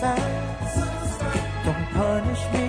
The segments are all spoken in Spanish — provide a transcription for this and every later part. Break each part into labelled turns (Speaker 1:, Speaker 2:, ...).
Speaker 1: Don't punish me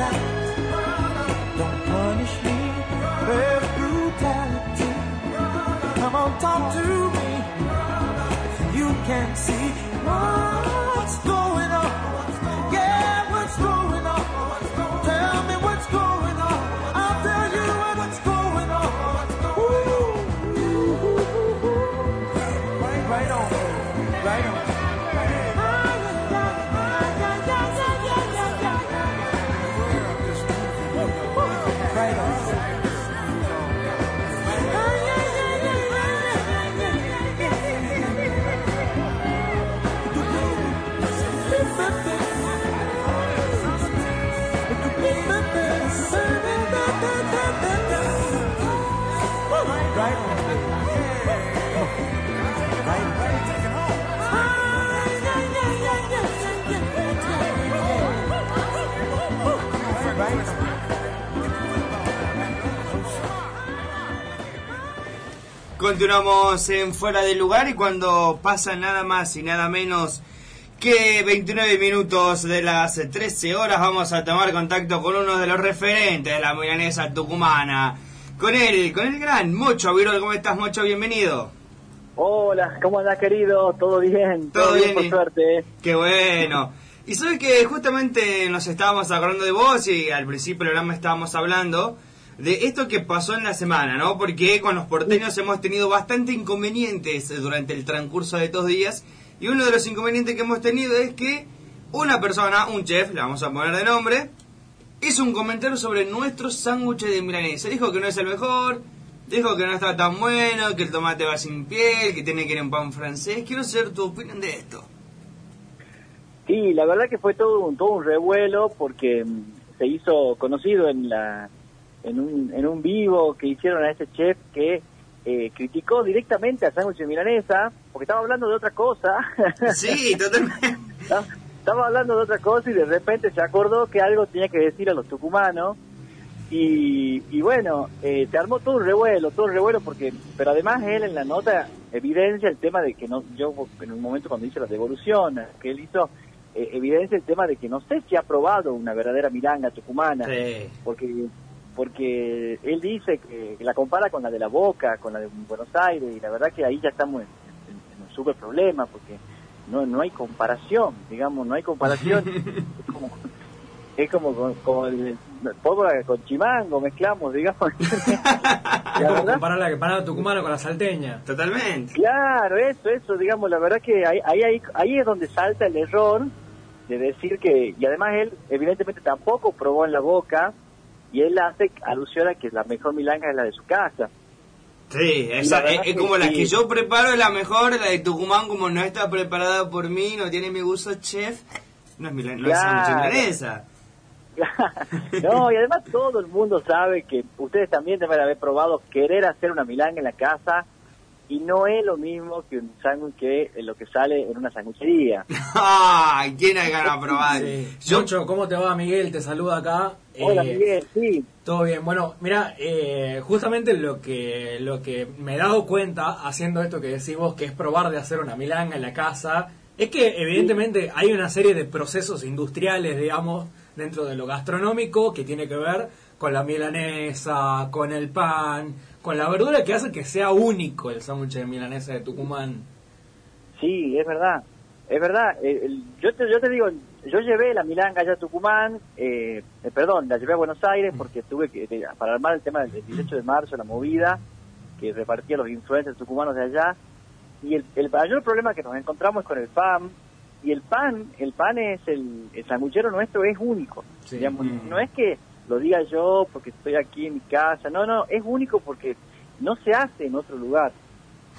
Speaker 1: Don't punish me with brutality. Come on, talk to
Speaker 2: Continuamos en Fuera del Lugar y cuando pasan nada más y nada menos que 29 minutos de las 13 horas vamos a tomar contacto con uno de los referentes de la milanesa tucumana. Con él, con el gran Mocho Virol. ¿Cómo estás, Mocho? Bienvenido.
Speaker 3: Hola, ¿cómo andás, querido? ¿Todo bien?
Speaker 2: Todo bien,
Speaker 3: por
Speaker 2: y-
Speaker 3: suerte. ¿eh?
Speaker 2: Qué bueno. Y sabes que justamente nos estábamos acordando de vos y al principio del programa estábamos hablando de esto que pasó en la semana, ¿no? Porque con los porteños hemos tenido bastante inconvenientes durante el transcurso de estos días y uno de los inconvenientes que hemos tenido es que una persona, un chef, le vamos a poner de nombre, hizo un comentario sobre nuestro sándwich de milanesa. Dijo que no es el mejor, dijo que no está tan bueno, que el tomate va sin piel, que tiene que ir en pan francés. Quiero saber tu opinión de esto.
Speaker 3: Sí, la verdad que fue todo un, todo un revuelo porque mm, se hizo conocido en la en un, en un vivo que hicieron a ese chef que eh, criticó directamente a sándwich de milanesa porque estaba hablando de otra cosa.
Speaker 2: Sí, totalmente.
Speaker 3: Estaba- Estaba hablando de otra cosa y de repente se acordó que algo tenía que decir a los tucumanos. Y, y bueno, eh, se armó todo un revuelo, todo un revuelo, porque pero además él en la nota evidencia el tema de que no, yo en un momento cuando hice la devolución que él hizo, eh, evidencia el tema de que no sé si ha probado una verdadera milanga tucumana,
Speaker 2: Sí.
Speaker 3: porque porque él dice que, que la compara con la de la Boca, con la de Buenos Aires, y la verdad que ahí ya estamos en, en- en un súper problema, porque no no hay comparación, digamos, no hay comparación. es como, es como con, el, pólvora con chimango, mezclamos, digamos.
Speaker 4: Comparar la empanada tucumana con la salteña.
Speaker 2: Totalmente.
Speaker 3: Claro, eso, eso, digamos, la verdad que ahí, ahí, ahí, ahí es donde salta el error de decir que, y además él evidentemente tampoco probó en la boca, y él hace alusión a que la mejor milanga es la de su casa.
Speaker 2: Sí, esa, es, como la
Speaker 3: sí.
Speaker 2: que yo preparo, es la mejor, la de Tucumán, como no está preparada por mí, no tiene mi gusto chef, no es, milan- no es
Speaker 3: Claro.
Speaker 2: milanesa.
Speaker 3: no, y además todo el mundo sabe que ustedes también deben haber probado querer hacer una milanga en la casa y no es lo mismo que un sándwich que lo que sale en una sanguchería.
Speaker 2: Ay, ¿quién hay ganas de probar?
Speaker 4: Sí.
Speaker 2: Yo,
Speaker 4: Mucho, ¿cómo te va, Miguel? Te saluda acá.
Speaker 3: Hola
Speaker 4: Eh,
Speaker 3: Miguel, sí,
Speaker 4: Todo bien. Bueno, mira, eh, justamente lo que lo que me he dado cuenta haciendo esto que decís vos, que es probar de hacer una milanga en la casa, Es que evidentemente hay una serie de procesos industriales, digamos, dentro de lo gastronómico que tiene que ver con la milanesa, con el pan, con la verdura que hace que sea único el sándwich de milanesa de Tucumán.
Speaker 3: Sí, es verdad, es verdad. Eh, el- yo, te, yo te digo, yo llevé la milanga allá a Tucumán, eh, eh, perdón, la llevé a Buenos Aires porque tuve que, para armar el tema del 18 de marzo, la movida, que repartía los influencers tucumanos de allá. Y el, el mayor problema que nos encontramos es con el pan. Y el pan, el pan es el, el sanguchero nuestro es único.
Speaker 4: Sí.
Speaker 3: digamos.
Speaker 2: Mm.
Speaker 3: No es que lo diga yo porque estoy aquí en mi casa, no, no, es único porque no se hace en otro lugar.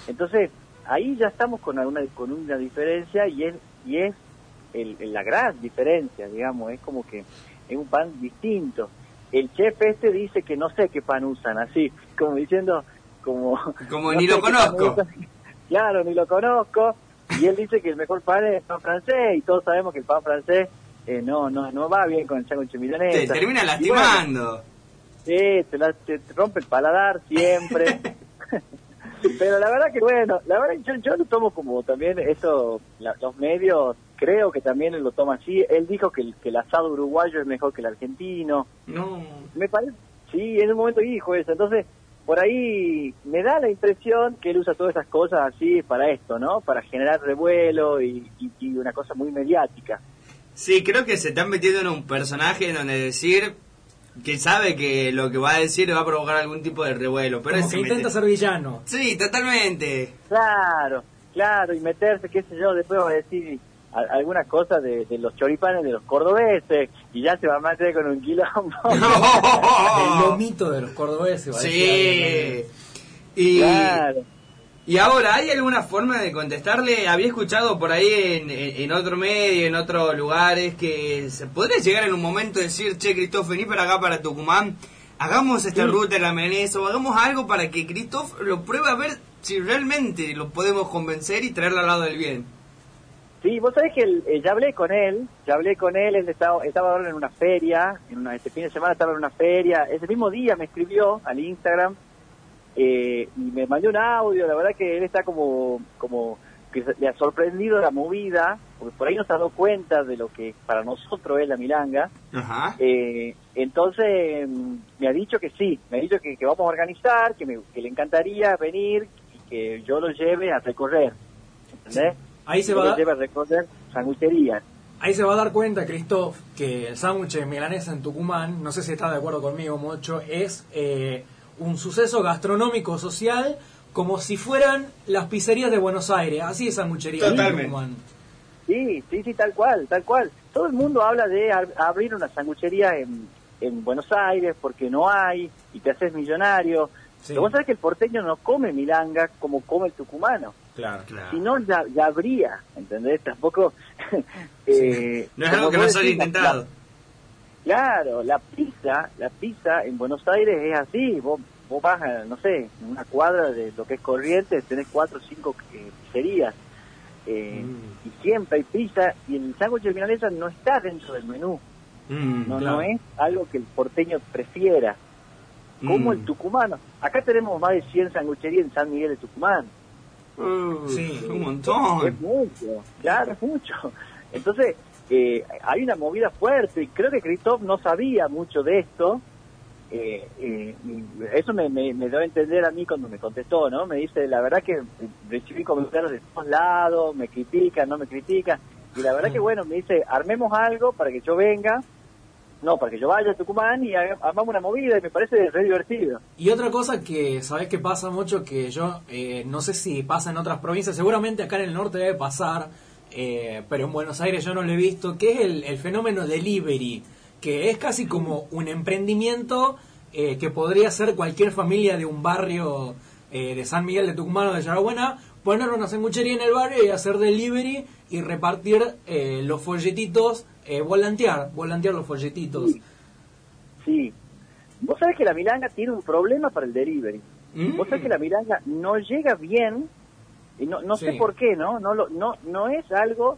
Speaker 3: Entonces, ahí ya estamos con una, con una diferencia y es, y es el, la gran diferencia, digamos, es como que es un pan distinto. El chef este dice que no sé qué pan usan, así, como diciendo, como...
Speaker 2: Como
Speaker 3: no
Speaker 2: ni lo conozco.
Speaker 3: Claro, ni lo conozco. Y él dice que el mejor pan es el pan francés y todos sabemos que el pan francés eh, no no no va bien con el sándwich
Speaker 2: Te
Speaker 3: milanesa.
Speaker 2: termina
Speaker 3: Y bueno,
Speaker 2: lastimando.
Speaker 3: Sí, te, la- te rompe el paladar siempre. Pero la verdad que bueno, la verdad que yo, yo lo tomo como también eso, la- los medios creo que también lo toma así. Él dijo que el, que el asado uruguayo es mejor que el argentino.
Speaker 2: No.
Speaker 3: Me parece, sí, en un momento dijo eso. Entonces, por ahí me da la impresión que él usa todas esas cosas así para esto, ¿no? Para generar revuelo y, y- y una cosa muy mediática.
Speaker 2: Sí, creo que se están metiendo en un personaje en donde decir que sabe que lo que va a decir va a provocar algún tipo de revuelo. Pero
Speaker 4: Como que
Speaker 2: mete-
Speaker 4: intenta ser villano.
Speaker 2: Sí, totalmente.
Speaker 3: Claro, claro, y meterse, qué sé yo, después va a decir algunas cosas de, de los choripanes de los cordobeses y ya se va a meter con un quilombo.
Speaker 4: El lomito de los cordobeses. va a decir
Speaker 2: Sí. Y,
Speaker 3: claro.
Speaker 2: Y ahora, ¿hay alguna forma de contestarle? Había escuchado por ahí en, en, otro medio, en otros lugares, que se podría llegar en un momento a decir, che, Cristóf, vení para acá, para Tucumán, hagamos esta ruta de la milanesa o hagamos algo para que Cristóf lo pruebe a ver si realmente lo podemos convencer y traerlo al lado del bien.
Speaker 3: Sí, vos sabés que el- eh, ya hablé con él, ya hablé con él, él estaba, estaba ahora en una feria, en una, este fin de semana estaba en una feria, ese mismo día me escribió al Instagram eh, y me mandó un audio, la verdad que él está como, como que le ha sorprendido la movida, porque por ahí no se ha dado cuenta de lo que para nosotros es la milanga,
Speaker 2: Ajá.
Speaker 3: Eh, entonces mm, me ha dicho que sí, me ha dicho que, que vamos a organizar, que, me- que le encantaría venir y que yo lo lleve a recorrer, ¿entendés?
Speaker 4: Ahí se
Speaker 3: Yo
Speaker 4: va a
Speaker 3: lo
Speaker 4: dar-
Speaker 3: lleve a recorrer sangucherías.
Speaker 4: Ahí se va a dar cuenta, Christoph, que el sándwich milanesa en Tucumán, no sé si está de acuerdo conmigo, Mocho, es eh, un suceso gastronómico social como si fueran las pizzerías de Buenos Aires. Así es sanguchería en
Speaker 2: Totalmente.
Speaker 3: Sí, sí, sí, tal cual, tal cual. Todo el mundo habla de ab- abrir una sanguchería en, en Buenos Aires porque no hay y te haces millonario.
Speaker 4: Sí.
Speaker 3: Pero vos sabés que el porteño no come milanga como come el tucumano.
Speaker 4: Claro.
Speaker 2: Claro.
Speaker 3: Si no, ya, ya habría, ¿entendés? Tampoco... eh,
Speaker 2: No es algo que no se haya
Speaker 3: la-
Speaker 2: intentado.
Speaker 3: Claro, la pizza, la pizza en Buenos Aires es así. Vos, vos vas, a, no sé, en una cuadra de lo que es Corrientes, tenés cuatro o cinco eh, pizzerías. Eh,
Speaker 2: Mm.
Speaker 3: Y siempre hay pizza y el sándwich de milanesa no está dentro del menú.
Speaker 2: Mm,
Speaker 3: No,
Speaker 4: claro.
Speaker 3: no es algo que el porteño prefiera. Como
Speaker 2: Mm.
Speaker 3: el tucumano. Acá tenemos más de 100 sangucherías en San Miguel de Tucumán.
Speaker 2: Uh,
Speaker 4: Sí.
Speaker 2: Un montón.
Speaker 3: Es mucho, claro, es mucho. Entonces, eh, hay una movida fuerte y creo que Christoph no sabía mucho de esto. Eh, eh, eso me, me, me dio a entender a mí cuando me contestó, ¿no? Me dice, la verdad que recibí comentarios de todos lados, me critican, no me critican. Y la verdad que, bueno, me dice, armemos algo para que yo venga, no, para que yo vaya a Tucumán y armamos una movida y me parece re divertido.
Speaker 4: Y otra cosa que, ¿sabes que pasa mucho? Que yo eh, no sé si pasa en otras provincias, seguramente acá en el norte debe pasar, eh, pero en Buenos Aires yo no lo he visto, que es el, el fenómeno delivery, que es casi como un emprendimiento eh, que podría ser cualquier familia de un barrio eh, de San Miguel de Tucumán o de Yarabuena, poner una sanguchería en el barrio y hacer delivery y repartir eh, los folletitos, eh, volantear, volantear los folletitos.
Speaker 3: Sí. Sí. Vos sabés que la milanga tiene un problema para el delivery.
Speaker 2: Mm.
Speaker 3: Vos sabés que la milanga no llega bien, y no, no sé por qué, ¿no? No, lo- no, no es algo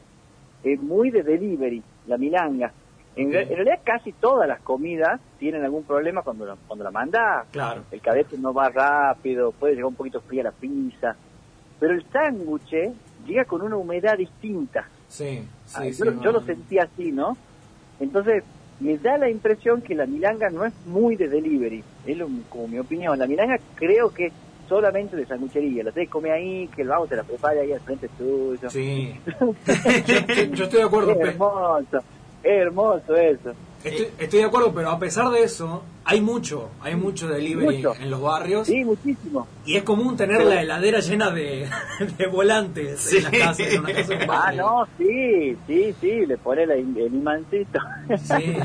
Speaker 3: eh, muy de delivery, la milanga. En, re- en realidad casi todas las comidas tienen algún problema cuando la, cuando la mandás.
Speaker 4: Claro.
Speaker 3: El cadete no va rápido, puede llegar un poquito fría la pizza. Pero el sándwich llega con una humedad distinta.
Speaker 4: Sí,
Speaker 3: Ah,
Speaker 4: sí,
Speaker 3: yo,
Speaker 4: sí,
Speaker 3: lo- yo lo sentí así, ¿no? Entonces, me da la impresión que la milanga no es muy de delivery. Es lo- como mi opinión. La milanga creo que solamente de sanguchería. La tenés que comer ahí, que el vago te la prepara ahí al frente tuyo.
Speaker 4: Sí. yo, yo estoy de acuerdo,
Speaker 3: Es hermoso, es hermoso eso.
Speaker 4: estoy, estoy de acuerdo, pero a pesar de eso, hay mucho, hay mucho delivery
Speaker 3: Mucho.
Speaker 4: en los barrios.
Speaker 3: Sí, muchísimo.
Speaker 4: Y es común tener la heladera llena de, de volantes
Speaker 2: Sí.
Speaker 4: en las casas. En una casa en
Speaker 3: Ah, no, sí, sí, sí, le pone la- el imancito.
Speaker 4: Sí.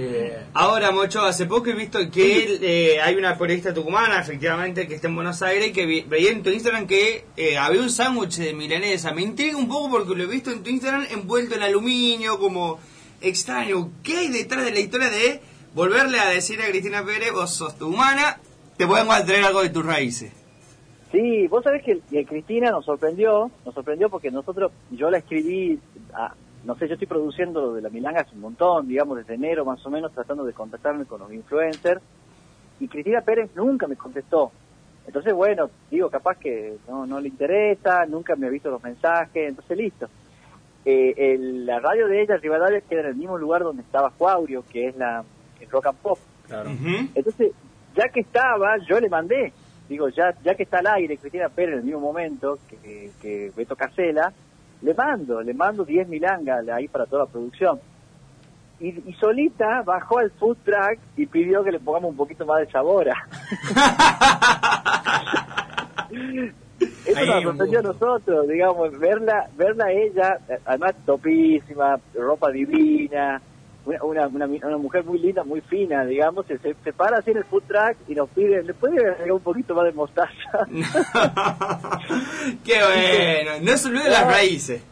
Speaker 4: Eh,
Speaker 2: Ahora, Mocho, hace poco he visto que él, eh, hay una periodista tucumana, efectivamente, que está en Buenos Aires, que vi- veía en tu Instagram que eh, había un sándwich de milanesa. Me intriga un poco porque lo he visto en tu Instagram envuelto en aluminio, como extraño. ¿Qué hay detrás de la historia de volverle a decir a Cristina Pérez, vos sos tucumana, te podemos a traer algo de tus raíces?
Speaker 3: Sí, vos sabés que, que Cristina nos sorprendió, nos sorprendió porque nosotros, yo la escribí, a- no sé, yo estoy produciendo lo de la Milanga hace un montón, digamos, desde enero más o menos, tratando de contactarme con los influencers, y Cristina Pérez nunca me contestó. Entonces, bueno, digo, capaz que no, no le interesa, nunca me ha visto los mensajes, entonces listo. Eh, el- la radio de ella, Rivadavia, queda en el mismo lugar donde estaba Juaurio, que es la el Rock and Pop.
Speaker 4: claro.
Speaker 3: Entonces, ya que estaba, yo le mandé. Digo, ya ya que está al aire Cristina Pérez en el mismo momento que, que Beto Casela, le mando, le mando 10 milangas ahí para toda la producción. Y, y solita bajó al food truck y pidió que le pongamos un poquito más de sabor. Eso nos sorprendió a nosotros, digamos, verla, verla ella, eh, además topísima, ropa divina, una, una, una, una mujer muy linda, muy fina, digamos, se, se, para así en el food truck y nos pide, ¿le puede agregar un poquito más de mostaza?
Speaker 2: Qué bueno, no se olvide las raíces.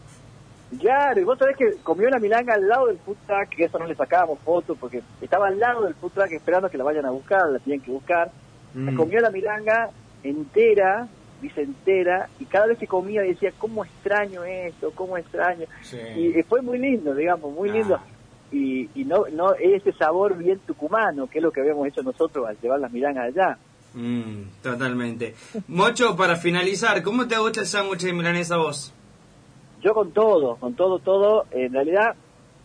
Speaker 3: Claro, y vos sabés que comió la milanga al lado del food truck, que eso no le sacábamos fotos porque estaba al lado del food truck esperando que la vayan a buscar, la tienen que buscar.
Speaker 2: Mm.
Speaker 3: comió la milanga entera, dice entera, y cada vez que comía decía, ¿cómo extraño esto? ¿Cómo extraño?
Speaker 4: Sí.
Speaker 3: Y fue muy lindo, digamos, muy
Speaker 2: Ah.
Speaker 3: Y, y no, no ese sabor bien tucumano, que es lo que habíamos hecho nosotros al llevar las milangas allá.
Speaker 2: Mm, totalmente. Mocho, para finalizar, ¿cómo te gusta el sándwich de milanesa a vos?
Speaker 3: Yo con todo, con todo, todo, en realidad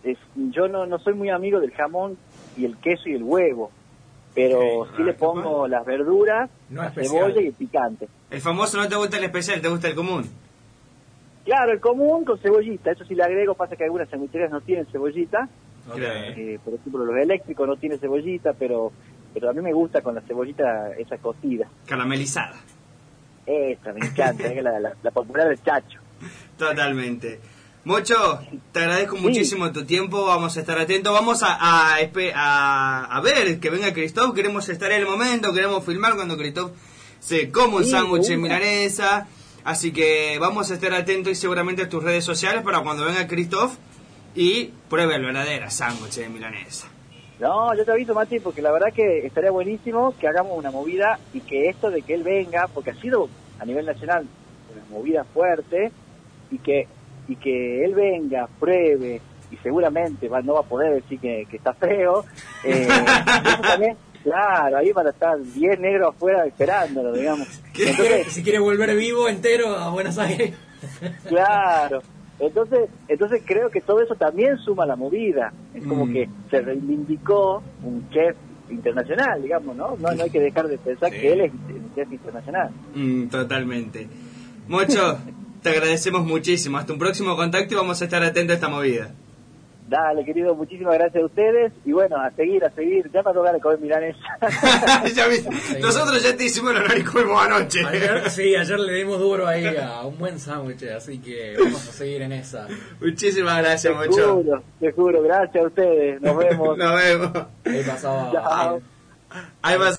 Speaker 3: es, yo no, no soy muy amigo del jamón y el queso y el huevo, pero
Speaker 4: Ok,
Speaker 3: sí le
Speaker 2: ah,
Speaker 3: pongo las verduras,
Speaker 4: No
Speaker 3: la cebolla y el picante.
Speaker 2: El famoso no te gusta el especial, te gusta el común.
Speaker 3: Claro, el común con cebollita, eso sí le agrego, pasa que algunas sanguicherías no tienen cebollita,
Speaker 4: Ok.
Speaker 2: Claro.
Speaker 3: eh, por ejemplo los eléctricos no tienen cebollita, pero pero a mí me gusta con la cebollita esa cocida.
Speaker 2: Caramelizada.
Speaker 3: Esa, me encanta, es la, la, la popular del chacho.
Speaker 2: Totalmente. Mocho, te agradezco
Speaker 3: Sí.
Speaker 2: muchísimo tu tiempo, vamos a estar atentos, vamos a, a, espe- a- a ver que venga Cristóbal, queremos estar en el momento, queremos filmar cuando Cristóbal se come un
Speaker 3: Sí,
Speaker 2: sándwich en milanesa, así que vamos a estar atentos y seguramente a tus redes sociales para cuando venga Cristóbal y pruebe el verdadero sándwich de milanesa.
Speaker 3: No, yo te aviso, Mati, porque la verdad que estaría buenísimo que hagamos una movida y que esto de que él venga, porque ha sido a nivel nacional una movida fuerte, y que y que él venga, pruebe, y seguramente va, no va a poder decir que, que está feo, eh, eso también, claro, ahí van a estar 10 negros afuera esperándolo, digamos. Entonces,
Speaker 4: Si quiere volver vivo entero a Buenos Aires.
Speaker 3: Claro. Entonces, entonces creo que todo eso también suma la movida. Es como
Speaker 2: Mm.
Speaker 3: que se reivindicó un chef internacional, digamos, ¿no? No, no hay que dejar de pensar
Speaker 4: Sí.
Speaker 3: que él es un chef internacional.
Speaker 2: Mm, totalmente. Mocho, te agradecemos muchísimo, hasta un próximo contacto y vamos a estar atentos a esta movida.
Speaker 3: Dale, querido, muchísimas gracias a ustedes. Y bueno, a seguir, a seguir. Ya para tocar de comer milanesa.
Speaker 2: Ya Nosotros ya te hicimos el honor y comimos anoche.
Speaker 4: Ayer, sí, ayer le dimos duro ahí a un buen sándwich, así que vamos a seguir en esa.
Speaker 2: Muchísimas
Speaker 3: te
Speaker 2: gracias, Mocho.
Speaker 3: juro, te juro. Gracias a ustedes. Nos vemos.
Speaker 2: Nos vemos.
Speaker 4: Ahí pasaba.
Speaker 3: Chao.
Speaker 2: Ahí vas.